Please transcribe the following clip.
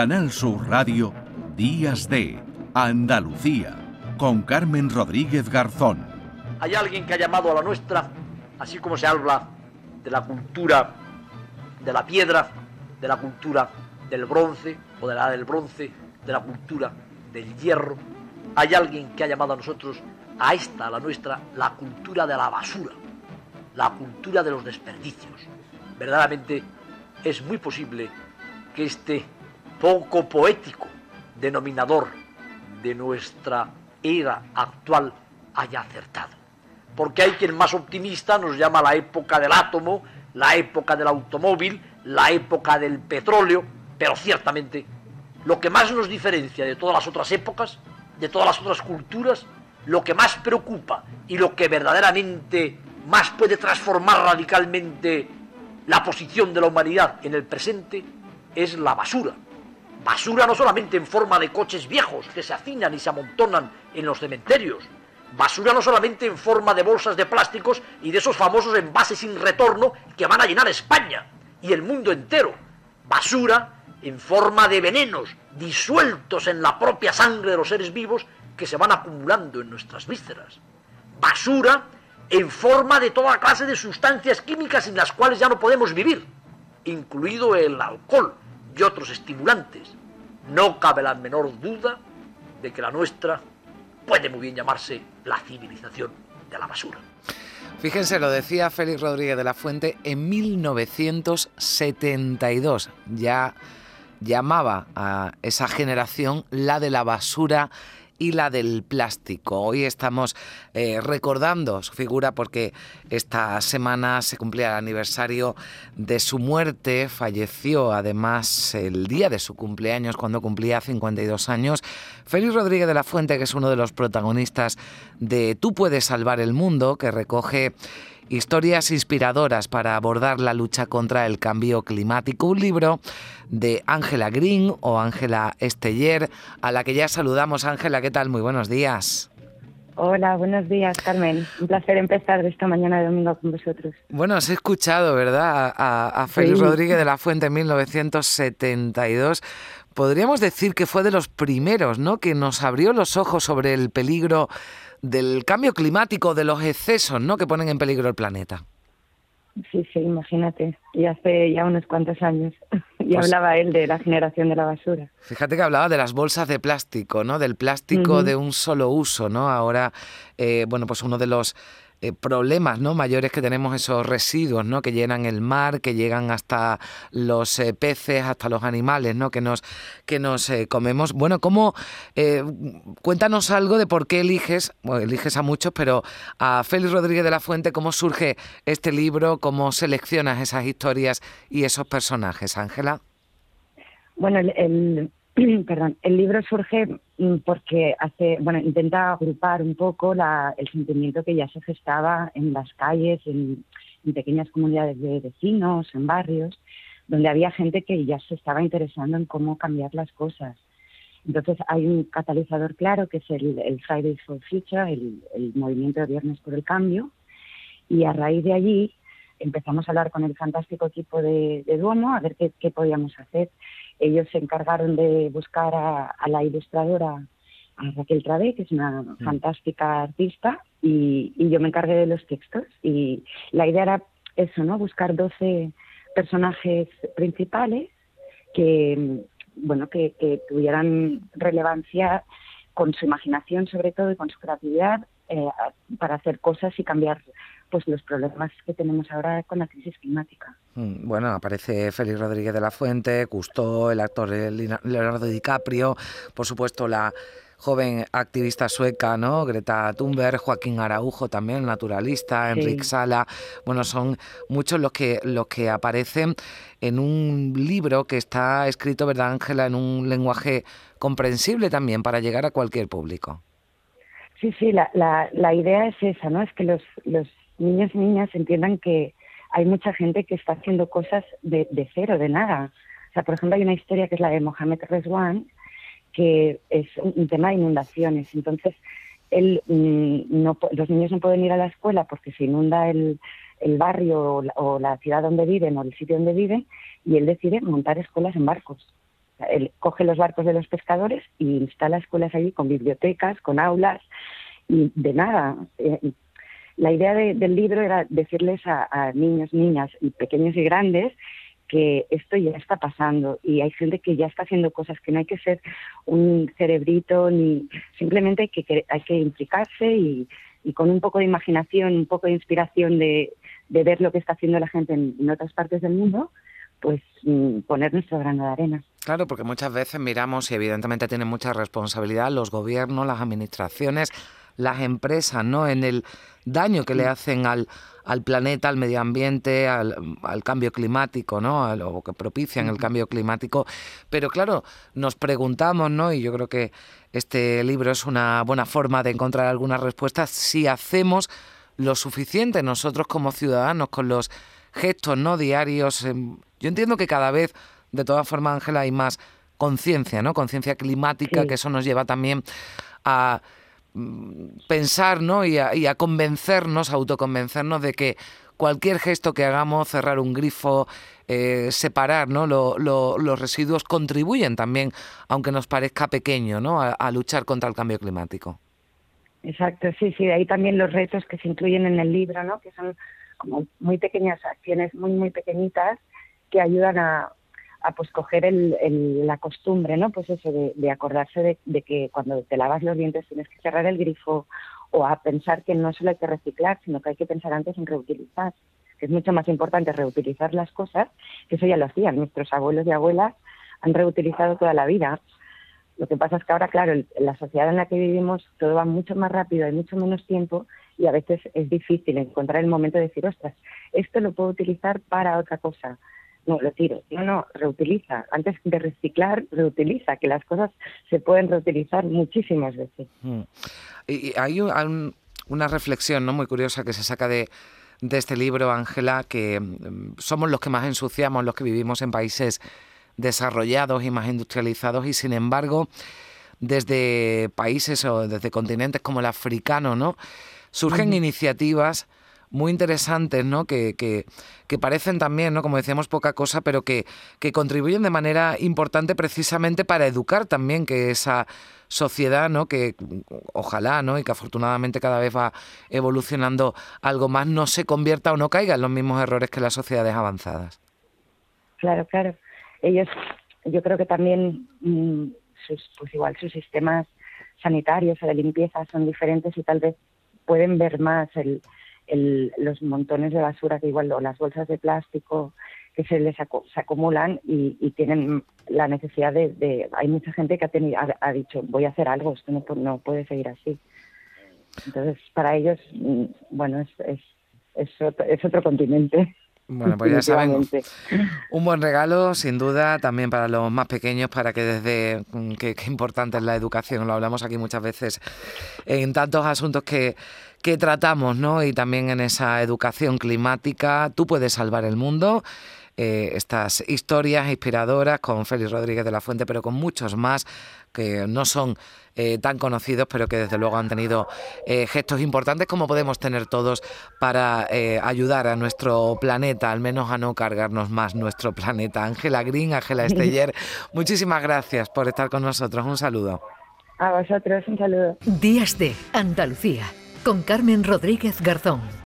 Canal Sur Radio, Días de Andalucía, con Carmen Rodríguez Garzón. Hay alguien que ha llamado a la nuestra, así como se habla de la cultura de la piedra, de la cultura del bronce o de la del bronce, de la cultura del hierro. Hay alguien que ha llamado a nosotros, a esta, a la nuestra, la cultura de la basura, la cultura de los desperdicios. Verdaderamente es muy posible que este poco poético denominador de nuestra era actual haya acertado. Porque hay quien más optimista nos llama la época del átomo, la época del automóvil, la época del petróleo, pero ciertamente lo que más nos diferencia de todas las otras épocas, de todas las otras culturas, lo que más preocupa y lo que verdaderamente más puede transformar radicalmente la posición de la humanidad en el presente es la basura. Basura no solamente en forma de coches viejos que se hacinan y se amontonan en los cementerios. Basura no solamente en forma de bolsas de plásticos y de esos famosos envases sin retorno que van a llenar España y el mundo entero. Basura en forma de venenos disueltos en la propia sangre de los seres vivos que se van acumulando en nuestras vísceras. Basura en forma de toda clase de sustancias químicas sin las cuales ya no podemos vivir, incluido el alcohol y otros estimulantes. No cabe la menor duda de que la nuestra puede muy bien llamarse la civilización de la basura. Fíjense, lo decía Félix Rodríguez de la Fuente en 1972. Ya llamaba a esa generación la de la basura y la del plástico. Hoy estamos eh, recordando su figura porque esta semana se cumplía el aniversario de su muerte. Falleció además el día de su cumpleaños, cuando cumplía 52 años. Félix Rodríguez de la Fuente, que es uno de los protagonistas de Tú puedes salvar el mundo, que recoge historias inspiradoras para abordar la lucha contra el cambio climático. Un libro de Ángela Green o Ángela Esteller, a la que ya saludamos. Ángela, ¿qué tal? Muy buenos días. Hola, buenos días, Carmen. Un placer empezar esta mañana de domingo con vosotros. Bueno, os he escuchado, ¿verdad? A, Félix Rodríguez de la Fuente en 1972. Podríamos decir que fue de los primeros, ¿no? Que nos abrió los ojos sobre el peligro del cambio climático, de los excesos ¿no? que ponen en peligro el planeta. Sí, sí, imagínate. Y hace ya unos cuantos años. y pues hablaba él de la generación de la basura. Fíjate que hablaba de las bolsas de plástico, ¿no? Del plástico de un solo uso, ¿no? Ahora, eh, bueno, pues uno de los eh, problemas ¿no? mayores que tenemos esos residuos ¿no? que llenan el mar, que llegan hasta los eh, peces, hasta los animales ¿no? que nos, que nos eh, comemos. Bueno, ¿cómo, cuéntanos algo de por qué eliges, bueno, eliges a muchos, pero a Félix Rodríguez de la Fuente, cómo surge este libro, cómo seleccionas esas historias y esos personajes, Ángela. Bueno, el perdón, el libro surge mm, porque hace, bueno, intenta agrupar un poco el sentimiento que ya se gestaba en las calles, en, pequeñas comunidades de vecinos, en barrios, donde había gente que ya se estaba interesando en cómo cambiar las cosas. Entonces hay un catalizador claro que es el, Fridays for Future, el, movimiento de Viernes por el Cambio, y a raíz de allí empezamos a hablar con el fantástico equipo de, Duomo a ver qué podíamos hacer ellos se encargaron de buscar a, la ilustradora a Raquel Travé, que es una mm. fantástica artista, y, yo me encargué de los textos. Y la idea era eso, ¿no? Buscar 12 personajes principales que, bueno, que, tuvieran relevancia con su imaginación sobre todo y con su creatividad eh, para hacer cosas y cambiar pues los problemas que tenemos ahora con la crisis climática. Mm, bueno, aparece Félix Rodríguez de la Fuente, Custó, el actor Leonardo DiCaprio, por supuesto la joven activista sueca, ¿no? Greta Thunberg, Joaquín Araujo también, naturalista, Enrique Sala. Bueno, son muchos los que los que aparecen en un libro que está escrito, ¿verdad, Ángela?, en un lenguaje comprensible también para llegar a cualquier público. Sí, sí, la, la, la idea es esa, ¿no? Es que los, los niños y niñas entiendan que hay mucha gente que está haciendo cosas de, cero, de nada. O sea, por ejemplo, hay una historia que es la de Mohamed Reswan, que es un, tema de inundaciones. Entonces, él, mm, no, los niños no pueden ir a la escuela porque se inunda el, barrio o la, ciudad donde viven o el sitio donde viven y él decide montar escuelas en barcos. él coge los barcos de los pescadores y instala escuelas allí con bibliotecas, con aulas y de nada. La idea del libro era decirles a, niños, niñas y pequeños y grandes que esto ya está pasando y hay gente que ya está haciendo cosas que no hay que ser un cerebrito ni simplemente hay que, hay que implicarse y, con un poco de imaginación, un poco de inspiración de, ver lo que está haciendo la gente en, otras partes del mundo, pues mm, poner nuestro grano de arena. Claro, porque muchas veces miramos y evidentemente tienen mucha responsabilidad los gobiernos, las administraciones, las empresas, ¿no? En el daño que le hacen al, al planeta, al medio ambiente, al, cambio climático, ¿no? A lo que propician el cambio climático. Pero claro, nos preguntamos, ¿no? Y yo creo que este libro es una buena forma de encontrar algunas respuestas si hacemos lo suficiente nosotros como ciudadanos con los gestos no diarios. Em, yo entiendo que cada vez, de todas formas, Ángela, hay más conciencia, ¿no? Conciencia climática, que eso nos lleva también a pensar ¿no? y, a, convencernos, a autoconvencernos de que cualquier gesto que hagamos, cerrar un grifo, eh, separar ¿no? los residuos, contribuyen también, aunque nos parezca pequeño, ¿no? A, luchar contra el cambio climático. Exacto, sí, sí, ahí también los retos que se incluyen en el libro, ¿no? que son como muy pequeñas acciones, muy, muy pequeñitas, que ayudan a, a pues coger el, la costumbre, ¿no? Pues eso, de, acordarse de, que cuando te lavas los dientes tienes que cerrar el grifo o a pensar que no solo hay que reciclar, sino que hay que pensar antes en reutilizar, que es mucho más importante reutilizar las cosas, que eso ya lo hacían, nuestros abuelos y abuelas han reutilizado toda la vida. Lo que pasa es que ahora, claro, la sociedad en la que vivimos todo va mucho más rápido, hay mucho menos tiempo y a veces es difícil encontrar el momento de decir, ostras, esto lo puedo utilizar para otra cosa no, lo tiro. No, no, reutiliza. Antes de reciclar, reutiliza, que las cosas se pueden reutilizar muchísimas veces. Mm. Y hay una reflexión ¿no? muy curiosa que se saca de, de este libro, Ángela, que mm, somos los que más ensuciamos, los que vivimos en países desarrollados y más industrializados, y sin embargo, desde países o desde continentes como el africano, ¿no? Surgen iniciativas muy interesantes, ¿no? Que, que, parecen también, ¿no? Como decíamos, poca cosa, pero que, que contribuyen de manera importante precisamente para educar también que esa sociedad, ¿no? Que ojalá, ¿no? Y que afortunadamente cada vez va evolucionando algo más, no se convierta o no caiga en los mismos errores que las sociedades avanzadas. Claro, claro. Ellos, yo creo que también, mm, sus, pues igual sus sistemas sanitarios o de limpieza son diferentes y tal vez pueden ver más el, los montones de basura que igual o las bolsas de plástico que se les se acumulan y, tienen la necesidad de, hay mucha gente que ha, tenido, ha, dicho voy a hacer algo esto no, no puede seguir así entonces para ellos mm, bueno es, es, es, es otro continente bueno, pues ya saben, un buen regalo, sin duda, también para los más pequeños, para que desde mm, qué, importante es la educación, lo hablamos aquí muchas veces en tantos asuntos que, que tratamos, ¿no? Y también en esa educación climática, tú puedes salvar el mundo. Eh, estas historias inspiradoras con Félix Rodríguez de la Fuente, pero con muchos más que no son eh, tan conocidos, pero que desde luego han tenido eh, gestos importantes como podemos tener todos para ayudar a nuestro planeta, al menos a no cargarnos más nuestro planeta. Ángela Green, Ángela Esteller, muchísimas gracias por estar con nosotros. Un saludo. A vosotros, un saludo. Días de Andalucía, con Carmen Rodríguez Garzón.